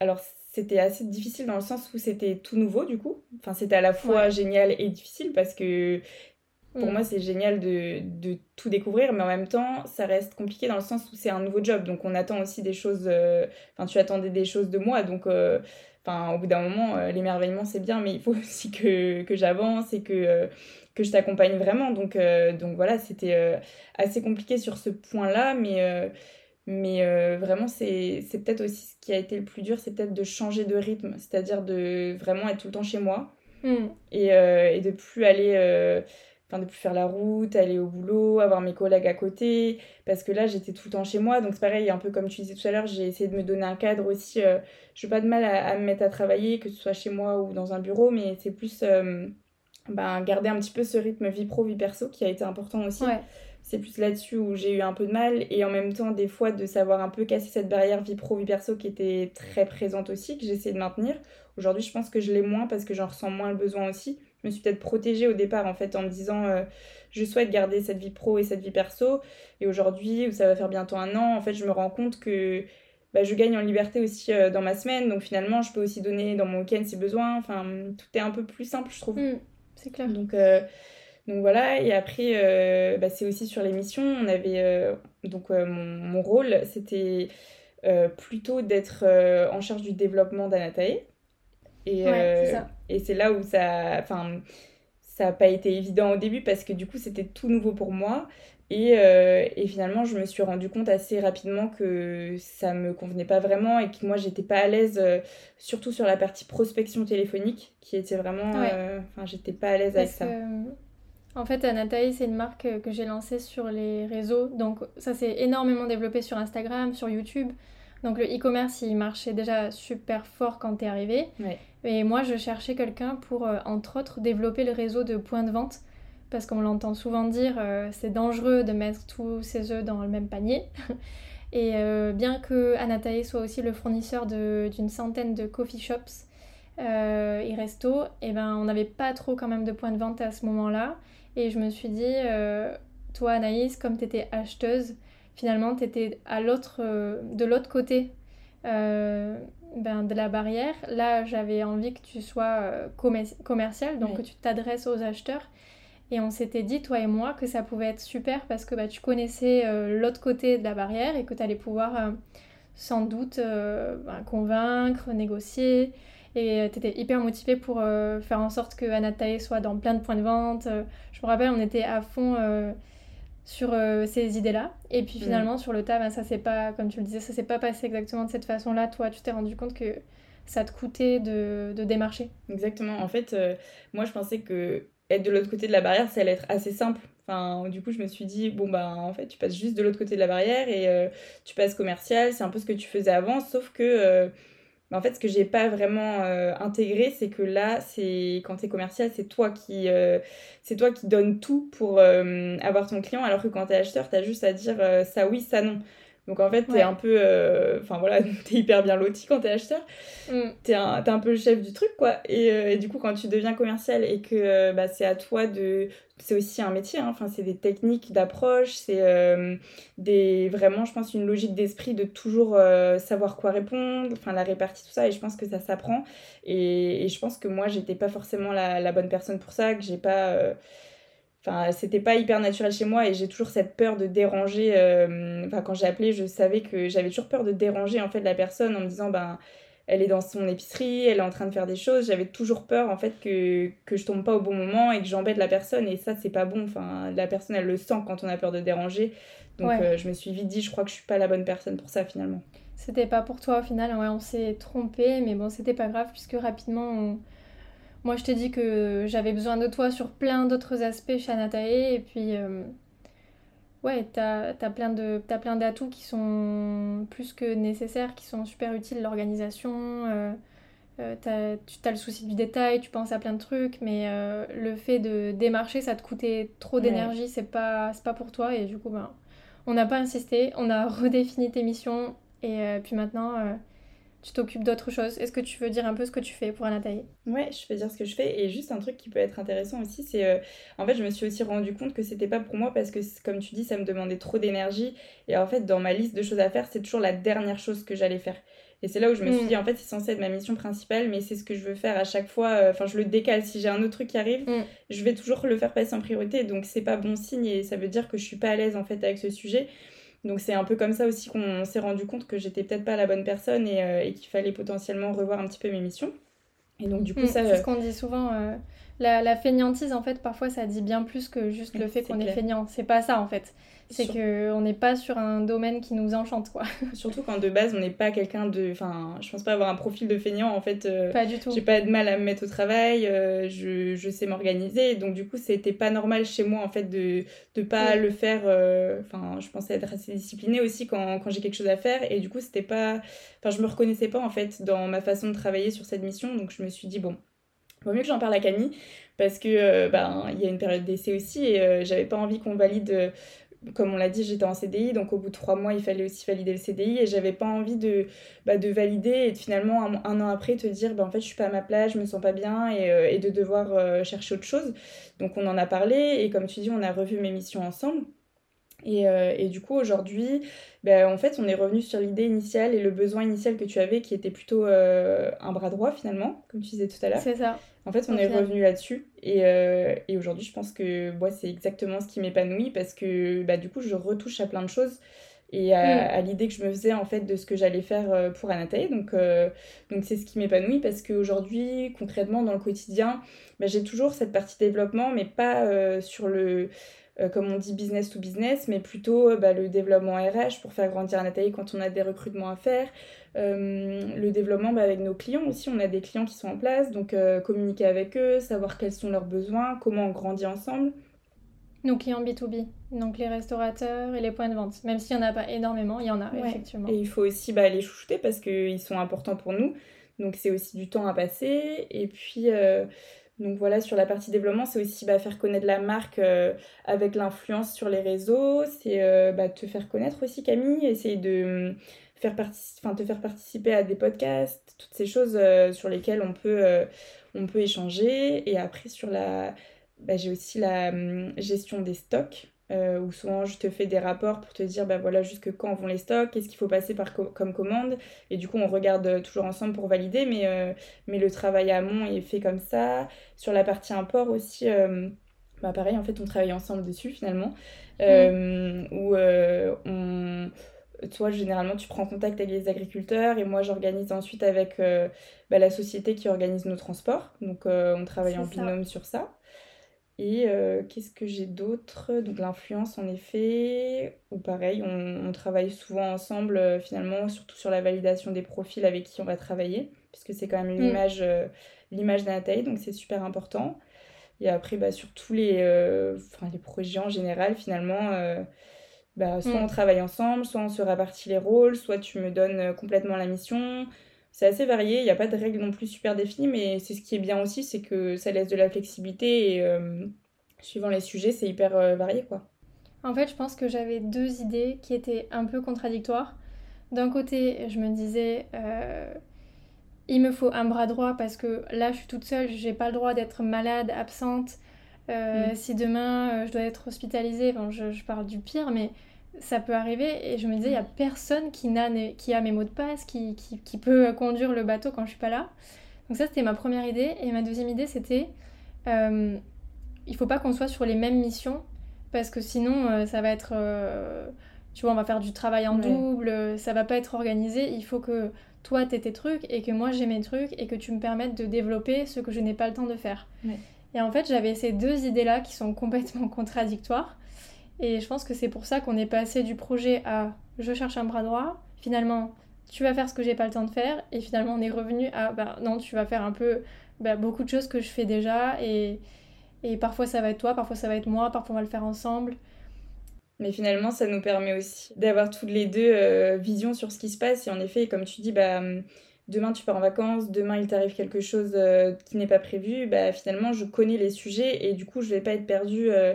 Speaker 1: alors c'était assez difficile dans le sens où c'était tout nouveau du coup. Enfin, c'était à la fois génial et difficile parce que pour mm. moi, c'est génial de, de, tout découvrir, mais en même temps, ça reste compliqué dans le sens où c'est un nouveau job. Donc, on attend aussi des choses. Enfin, tu attendais des choses de moi. Donc, Enfin, au bout d'un moment, euh, l'émerveillement, c'est bien, mais il faut aussi que, que j'avance et que, euh, que je t'accompagne vraiment. Donc, euh, donc voilà, c'était assez compliqué sur ce point-là, mais, mais vraiment, c'est peut-être aussi ce qui a été le plus dur, c'est peut-être de changer de rythme, c'est-à-dire de vraiment être tout le temps chez moi hmm. et, et de plus aller enfin de plus faire la route, aller au boulot, avoir mes collègues à côté, parce que là j'étais tout le temps chez moi, donc c'est pareil, un peu comme tu disais tout à l'heure, j'ai essayé de me donner un cadre aussi, euh, je n'ai pas de mal à, me mettre à travailler, que ce soit chez moi ou dans un bureau, mais c'est plus euh, ben, garder un petit peu ce rythme vie pro, vie perso qui a été important aussi. C'est plus là-dessus où j'ai eu un peu de mal, et en même temps des fois de savoir un peu casser cette barrière vie pro, vie perso qui était très présente aussi, que j'essaie de maintenir. Aujourd'hui je pense que je l'ai moins parce que j'en ressens moins le besoin aussi je me suis peut-être protégée au départ en fait en me disant euh, je souhaite garder cette vie pro et cette vie perso. Et aujourd'hui où ça va faire bientôt un an en fait je me rends compte que bah, je gagne en liberté aussi euh, dans ma semaine. Donc finalement je peux aussi donner dans mon week-end si besoin. Enfin tout est un peu plus simple je trouve.
Speaker 2: Mm, c'est clair.
Speaker 1: Donc euh, donc voilà. Et après bah, c'est aussi sur l'émission. On avait donc mon, mon, rôle c'était plutôt d'être en charge du développement d'Anatae et, euh, et c'est là où ça. Enfin, ça n'a pas été évident au début parce que du coup, c'était tout nouveau pour moi. Et, euh, et, finalement, je me suis rendu compte assez rapidement que ça me convenait pas vraiment et que moi, j'étais pas à l'aise, euh, surtout sur la partie prospection téléphonique, qui était vraiment. Enfin, j'étais pas à l'aise avec ça.
Speaker 2: En fait, Anataï, c'est une marque que j'ai lancée sur les réseaux. Donc, ça s'est énormément développé sur Instagram, sur YouTube. Donc le e-commerce, il marchait déjà super fort quand tu es arrivé. Et moi, je cherchais quelqu'un pour, euh, entre autres, développer le réseau de points de vente. Parce qu'on l'entend souvent dire, euh, c'est dangereux de mettre tous ses œufs dans le même panier. et euh, bien que Anatae soit aussi le fournisseur d'une centaine de coffee shops et restos, et eh ben, on n'avait pas trop quand même de points de vente à ce moment-là. Et je me suis dit, toi Anaïs, comme tu étais acheteuse, finalement tu étais à l'autre, de l'autre côté ben, de la barrière. Là, j'avais envie que tu sois commercial, donc que tu t'adresses aux acheteurs. Et on s'était dit, toi et moi, que ça pouvait être super parce que bah, tu connaissais l'autre côté de la barrière et que tu allais pouvoir sans doute ben, convaincre, négocier. Et tu étais hyper motivée pour faire en sorte que Anatae soit dans plein de points de vente. je me rappelle, on était à fond sur ces idées-là. Et puis mm. finalement, sur le tas, ben, ça s'est pas, comme tu le disais, ça s'est pas passé exactement de cette façon-là. Toi, tu t'es rendu compte que ça te coûtait de, de démarcher.
Speaker 1: Exactement. En fait, moi, je pensais que être de l'autre côté de la barrière, ça allait être assez simple. Enfin, du coup, je me suis dit, bon, bah, en fait, tu passes juste de l'autre côté de la barrière et euh, tu passes commercial, c'est un peu ce que tu faisais avant, sauf que, euh, en fait, ce que j'ai pas vraiment euh, intégré, c'est que là, c'est quand tu commercial, c'est toi qui c'est toi qui donnes tout pour avoir ton client, alors que quand tu es acheteur, tu juste à dire ça oui, ça non. Donc en fait, t'es un peu. Euh, enfin voilà, t'es hyper bien loti quand t'es acheteur. Mm. T'es un, un peu le chef du truc, quoi. Et, euh, et, du coup, quand tu deviens commercial et que euh, bah, c'est à toi de. C'est aussi un métier, hein. enfin, c'est des techniques d'approche, c'est des vraiment, je pense, une logique d'esprit de toujours savoir quoi répondre, enfin, la répartie, tout ça. Et je pense que ça s'apprend. Et, et, je pense que moi, j'étais pas forcément la, la, bonne personne pour ça, que j'ai pas Enfin, c'était pas hyper naturel chez moi et j'ai toujours cette peur de déranger. Euh, enfin, quand j'ai appelé, je savais que j'avais toujours peur de déranger en fait la personne en me disant ben elle est dans son épicerie, elle est en train de faire des choses. J'avais toujours peur en fait que, que je tombe pas au bon moment et que j'embête la personne et ça c'est pas bon. Enfin, la personne elle le sent quand on a peur de déranger. Donc euh, je me suis vite dit je crois que je suis pas la bonne personne pour ça finalement.
Speaker 2: C'était pas pour toi au final, ouais, on s'est trompé, mais bon c'était pas grave puisque rapidement on moi, je t'ai dit que j'avais besoin de toi sur plein d'autres aspects chez Anatae. Et puis, euh, ouais, t'as as plein d'atouts qui sont plus que nécessaires, qui sont super utiles. L'organisation, euh, euh, tu as le souci du détail, tu penses à plein de trucs. Mais le fait de démarcher, ça te coûtait trop d'énergie. C'est pas, pas pour toi. Et du coup, ben, on n'a pas insisté. On a redéfini tes missions. Et puis maintenant tu t'occupes d'autre chose. Est-ce que tu veux dire un peu ce que tu fais pour Anataï
Speaker 1: Ouais, je peux dire ce que je fais. Et juste un truc qui peut être intéressant aussi, c'est euh, en fait, je me suis aussi rendu compte que c'était pas pour moi parce que, comme tu dis, ça me demandait trop d'énergie. Et en fait, dans ma liste de choses à faire, c'est toujours la dernière chose que j'allais faire. Et c'est là où je me suis mm. dit, en fait, c'est censé être ma mission principale, mais c'est ce que je veux faire à chaque fois. Euh, enfin, je le décale. Si j'ai un autre truc qui arrive, mm. je vais toujours le faire passer en priorité. Donc, c'est pas bon signe et ça veut dire que je suis pas à l'aise en fait avec ce sujet. Donc c'est un peu comme ça aussi qu'on s'est rendu compte que j'étais peut-être pas la bonne personne et, euh, et qu'il fallait potentiellement revoir un petit peu mes missions. Et donc du coup
Speaker 2: mm,
Speaker 1: ça...
Speaker 2: C'est ce qu'on dit souvent, euh, la, la, fainéantise en fait parfois ça dit bien plus que juste le fait qu'on est feignant. C'est pas ça en fait c'est Sur... qu'on n'est pas sur un domaine qui nous enchante, quoi.
Speaker 1: Surtout quand de base, on n'est pas quelqu'un de... Enfin, je pense pas avoir un profil de feignant, en fait.
Speaker 2: Euh, pas du tout.
Speaker 1: J'ai pas de mal à me mettre au travail, euh, je, je, sais m'organiser, donc du coup, c'était pas normal chez moi, en fait, de de pas le faire... Euh, enfin, je pensais être assez disciplinée aussi quand, quand j'ai quelque chose à faire, et du coup, c'était pas... Enfin, je me reconnaissais pas, en fait, dans ma façon de travailler sur cette mission, donc je me suis dit, bon, vaut mieux que j'en parle à Camille parce que ben il y a une période d'essai aussi et j'avais pas envie qu'on valide comme on l'a dit, j'étais en CDI, donc au bout de trois mois, il fallait aussi valider le CDI et j'avais pas envie de, bah, de valider et de, finalement un, an après te dire bah, en fait je suis pas à ma place, je me sens pas bien et, euh, de devoir euh, chercher autre chose. Donc on en a parlé et comme tu dis, on a revu mes missions ensemble. Et, euh, et, du coup, aujourd'hui, ben, en fait, on est revenu sur l'idée initiale et le besoin initial que tu avais, qui était plutôt un bras droit finalement, comme tu disais tout à l'heure.
Speaker 2: C'est ça.
Speaker 1: En fait, on est revenu là-dessus. Et, euh, et aujourd'hui, je pense que moi, c'est exactement ce qui m'épanouit parce que bah, du coup, je retouche à plein de choses et à, mm. l'idée que je me faisais en fait de ce que j'allais faire euh, pour Anatae. Donc, euh, donc c'est ce qui m'épanouit parce qu'aujourd'hui, concrètement, dans le quotidien, bah, j'ai toujours cette partie développement, mais pas sur le euh, comme on dit business to business, mais plutôt bah, le développement RH pour faire grandir Nathalie quand on a des recrutements à faire. Euh, le développement bah, avec nos clients aussi, on a des clients qui sont en place, donc communiquer avec eux, savoir quels sont leurs besoins, comment on grandit ensemble.
Speaker 2: Nos clients B2B, donc les restaurateurs et les points de vente. Même s'il n'y en a pas énormément, il y en a effectivement.
Speaker 1: Et il faut aussi bah, les chouchouter parce qu'ils sont importants pour nous. Donc c'est aussi du temps à passer. Et puis, donc voilà, sur la partie développement, c'est aussi bah, faire connaître la marque euh, avec l'influence sur les réseaux. C'est euh, bah, te faire connaître aussi, Camille, essayer de faire enfin, te faire participer à des podcasts, toutes ces choses euh, sur lesquelles on peut, on peut échanger. Et après, sur la... Bah, j'ai aussi la hum, gestion des stocks. euh, où souvent je te fais des rapports pour te dire bah voilà jusque quand vont les stocks, qu'est-ce qu'il faut passer par comme commande et du coup on regarde toujours ensemble pour valider mais, euh, mais le travail amont est fait comme ça. Sur la partie import aussi, bah pareil en fait on travaille ensemble dessus finalement mmh. où on toi, généralement, tu prends contact avec les agriculteurs et moi, j'organise ensuite avec bah, la société qui organise nos transports. Donc, on travaille en binôme sur ça. Et euh, qu'est-ce que j'ai d'autre? Donc l'influence en effet, ou pareil, on, travaille souvent ensemble euh, finalement, surtout sur la validation des profils avec qui on va travailler, puisque c'est quand même mm. l'image euh, l'image d'un donc c'est super important. Et après, bah, sur tous les, les projets en général, finalement, bah, soit mm. on travaille ensemble, soit on se répartit les rôles, soit tu me donnes complètement la mission, c'est assez varié, il n'y a pas de règles non plus super définies, mais c'est ce qui est bien aussi, c'est que ça laisse de la flexibilité et euh, suivant les sujets, c'est hyper euh, varié quoi.
Speaker 2: En fait, je pense que j'avais deux idées qui étaient un peu contradictoires. D'un côté, je me disais, euh, il me faut un bras droit parce que là, je suis toute seule, j'ai pas le droit d'être malade, absente. Mm. Si demain, je dois être hospitalisée, bon, je, je parle du pire, mais ça peut arriver et je me disais, il n'y a personne qui, a, qui a mes mots de passe, qui, qui, peut conduire le bateau quand je suis pas là. Donc ça, c'était ma première idée. Et ma deuxième idée, c'était, euh, il faut pas qu'on soit sur les mêmes missions, parce que sinon, euh, ça va être... Euh, tu vois, on va faire du travail en double, ça va pas être organisé. Il faut que toi, tu aies tes trucs et que moi, j'ai mes trucs et que tu me permettes de développer ce que je n'ai pas le temps de faire. Et en fait, j'avais ces deux idées-là qui sont complètement contradictoires. Et je pense que c'est pour ça qu'on est passé du projet à je cherche un bras droit, finalement tu vas faire ce que j'ai pas le temps de faire, et finalement on est revenu à bah non, tu vas faire un peu bah, beaucoup de choses que je fais déjà, et, et parfois ça va être toi, parfois ça va être moi, parfois on va le faire ensemble.
Speaker 1: Mais finalement, ça nous permet aussi d'avoir toutes les deux euh, visions sur ce qui se passe. Et en effet, comme tu dis, bah, demain tu pars en vacances, demain il t'arrive quelque chose euh, qui n'est pas prévu, bah, finalement je connais les sujets et du coup je vais pas être perdue euh,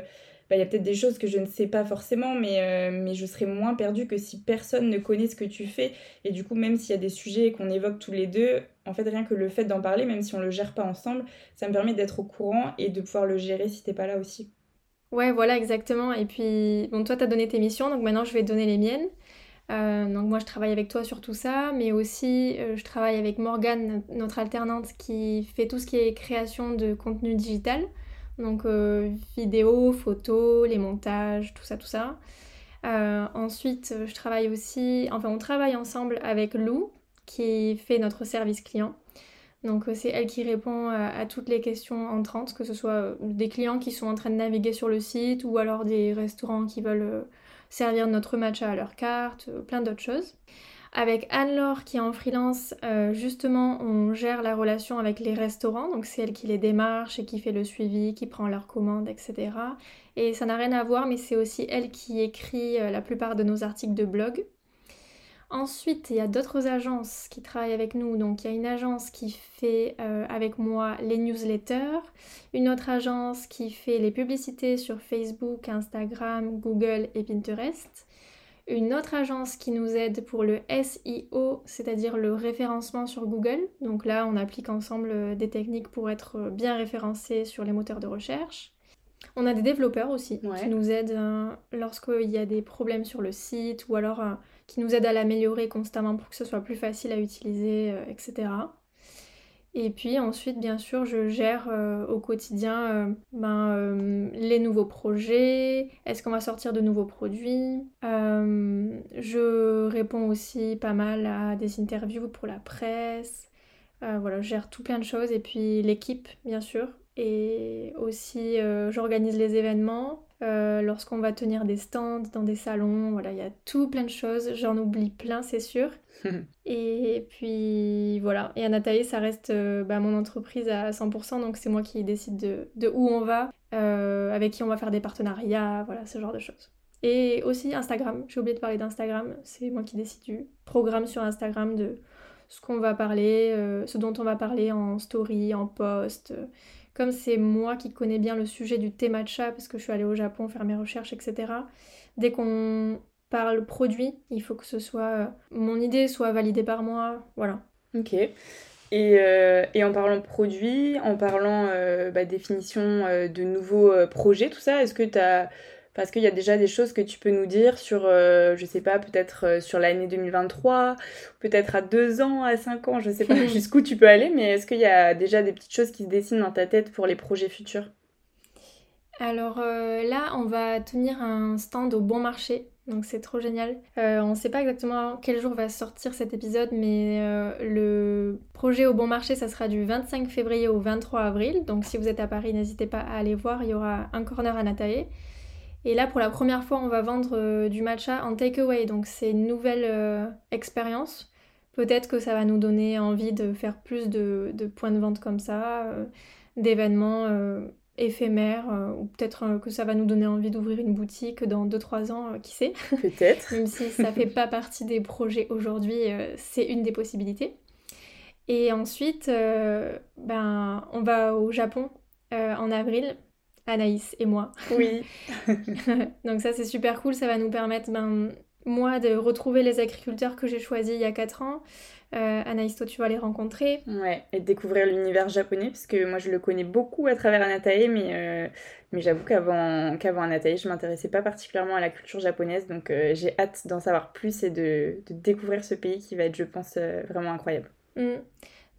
Speaker 1: bah, il y a peut-être des choses que je ne sais pas forcément, mais, euh, mais je serai moins perdue que si personne ne connaît ce que tu fais. Et du coup, même s'il y a des sujets qu'on évoque tous les deux, en fait, rien que le fait d'en parler, même si on le gère pas ensemble, ça me permet d'être au courant et de pouvoir le gérer si t'es pas là aussi.
Speaker 2: Ouais, voilà, exactement. Et puis, bon, toi, tu as donné tes missions, donc maintenant, je vais donner les miennes. Euh, donc moi je travaille avec toi sur tout ça, mais aussi euh, je travaille avec Morgane, notre alternante, qui fait tout ce qui est création de contenu digital. Donc euh, vidéo, photos, les montages, tout ça, tout ça. Euh, ensuite, je travaille aussi, enfin on travaille ensemble avec Lou qui fait notre service client. Donc c'est elle qui répond à, toutes les questions entrantes, que ce soit des clients qui sont en train de naviguer sur le site ou alors des restaurants qui veulent servir notre matcha à leur carte, plein d'autres choses. Avec Anne-Laure qui est en freelance, euh, justement, on gère la relation avec les restaurants. Donc c'est elle qui les démarche et qui fait le suivi, qui prend leurs commandes, etc. Et ça n'a rien à voir, mais c'est aussi elle qui écrit euh, la plupart de nos articles de blog. Ensuite, il y a d'autres agences qui travaillent avec nous. Donc, il y a une agence qui fait euh, avec moi les newsletters, une autre agence qui fait les publicités sur Facebook, Instagram, Google et Pinterest, une autre agence qui nous aide pour le SEO, c'est-à-dire le référencement sur Google. Donc là, on applique ensemble euh, des techniques pour être euh, bien référencé sur les moteurs de recherche. On a des développeurs aussi qui nous aident hein, lorsqu'il y a des problèmes sur le site ou alors euh, qui nous aident à l'améliorer constamment pour que ce soit plus facile à utiliser, etc. Et puis ensuite, bien sûr, je gère euh, au quotidien euh, ben, euh, les nouveaux projets, est-ce qu'on va sortir de nouveaux produits? je réponds aussi pas mal à des interviews pour la presse. voilà, je gère tout plein de choses. Et puis l'équipe, bien sûr. Et aussi, j'organise les événements. Lorsqu'on va tenir des stands dans des salons, voilà, il y a tout plein de choses. J'en oublie plein, c'est sûr. et puis voilà. Et Anatae, ça reste euh, bah, mon entreprise à 100%, donc c'est moi qui décide de, où on va, euh, avec qui on va faire des partenariats, voilà, ce genre de choses. Et aussi Instagram, j'ai oublié de parler d'Instagram, c'est moi qui décide du programme sur Instagram de ce qu'on va parler, euh, ce dont on va parler en story, en post. Comme c'est moi qui connais bien le sujet du thé matcha, parce que je suis allée au Japon faire mes recherches, etc. Dès qu'on le produit. Il faut que ce soit euh, mon idée soit validée par moi. Voilà.
Speaker 1: Ok. Et, euh, en parlant produit, en parlant euh, bah, définition de nouveaux projets, tout ça, est-ce que tu as parce qu'il y a déjà des choses que tu peux nous dire sur, euh, je sais pas, peut-être euh, sur l'année 2023, peut-être à deux ans, à cinq ans, je sais pas jusqu'où tu peux aller, mais est-ce qu'il y a déjà des petites choses qui se dessinent dans ta tête pour les projets futurs?
Speaker 2: Alors euh, là, on va tenir un stand au bon marché. Donc c'est trop génial. on ne sait pas exactement quel jour va sortir cet épisode, mais le projet au bon marché, ça sera du 25 février au 23 avril. Donc si vous êtes à Paris, n'hésitez pas à aller voir. Il y aura un corner à Natae. Et là, pour la première fois, on va vendre euh, du matcha en takeaway. Donc, c'est une nouvelle euh, expérience. Peut-être que ça va nous donner envie de faire plus de, points de vente comme ça, euh, d'événements éphémères, ou peut-être que ça va nous donner envie d'ouvrir une boutique dans 2-3 ans, qui sait
Speaker 1: Peut-être.
Speaker 2: Même si ça fait pas partie des projets aujourd'hui, c'est une des possibilités. Et ensuite, ben, on va au Japon en avril Anaïs et moi.
Speaker 1: Oui.
Speaker 2: Donc ça c'est super cool, ça va nous permettre ben, moi de retrouver les agriculteurs que j'ai choisis il y a 4 ans. Euh, Anaïs, toi tu vas les rencontrer.
Speaker 1: Ouais, et découvrir l'univers japonais, parce que moi je le connais beaucoup à travers Anatae, mais, euh, mais j'avoue qu'avant qu'avant Anatae, je m'intéressais pas particulièrement à la culture japonaise, donc euh, j'ai hâte d'en savoir plus et de, de, découvrir ce pays qui va être, je pense, vraiment incroyable.
Speaker 2: Mm.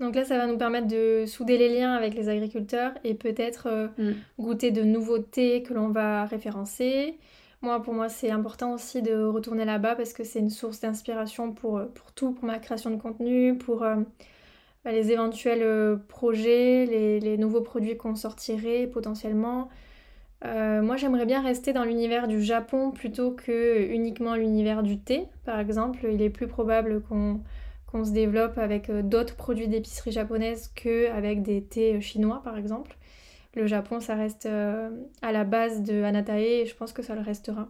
Speaker 2: Donc là, ça va nous permettre de souder les liens avec les agriculteurs et peut-être euh, mm. goûter de nouveautés que l'on va référencer. Moi, pour moi, c'est important aussi de retourner là-bas parce que c'est une source d'inspiration pour, euh, pour tout, pour ma création de contenu, pour euh, bah, les éventuels projets, les, nouveaux produits qu'on sortirait potentiellement. moi, j'aimerais bien rester dans l'univers du Japon plutôt que uniquement l'univers du thé, par exemple. Il est plus probable qu'on qu'on se développe avec euh, d'autres produits d'épicerie japonaise qu'avec des thés euh, chinois par exemple. Le Japon, ça reste euh, à la base de Anatae et je pense que ça le restera.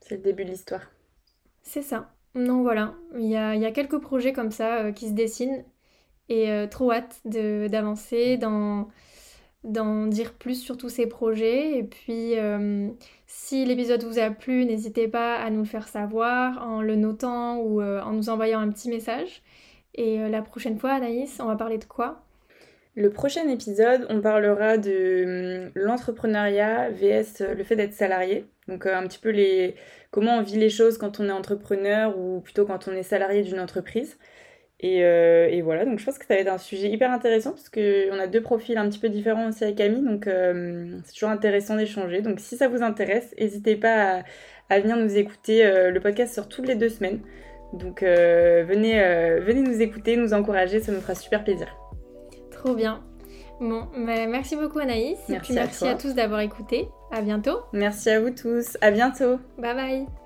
Speaker 1: C'est le début de l'histoire.
Speaker 2: C'est ça. Non, voilà. Il y a, quelques projets comme ça qui se dessinent et trop hâte d'avancer, d'en dire plus sur tous ces projets. Et puis, si l'épisode vous a plu, n'hésitez pas à nous le faire savoir en le notant ou en nous envoyant un petit message. Et euh, la prochaine fois, Anaïs, on va parler de quoi?
Speaker 1: Le prochain épisode, on parlera de hum, l'entrepreneuriat vs euh, le fait d'être salarié. Donc euh, un petit peu les comment on vit les choses quand on est entrepreneur ou plutôt quand on est salarié d'une entreprise. Et, voilà, donc je pense que ça va être un sujet hyper intéressant parce qu'on a deux profils un petit peu différents aussi avec Camille, donc c'est toujours intéressant d'échanger. Donc si ça vous intéresse, n'hésitez pas à, venir nous écouter. le podcast sort toutes les deux semaines. Donc euh, venez, euh, venez nous écouter, nous encourager, ça nous fera super plaisir.
Speaker 2: Trop bien. Bon, merci beaucoup Anaïs. Merci et puis merci à tous d'avoir écouté. À bientôt.
Speaker 1: Merci à vous tous. À bientôt.
Speaker 2: Bye bye.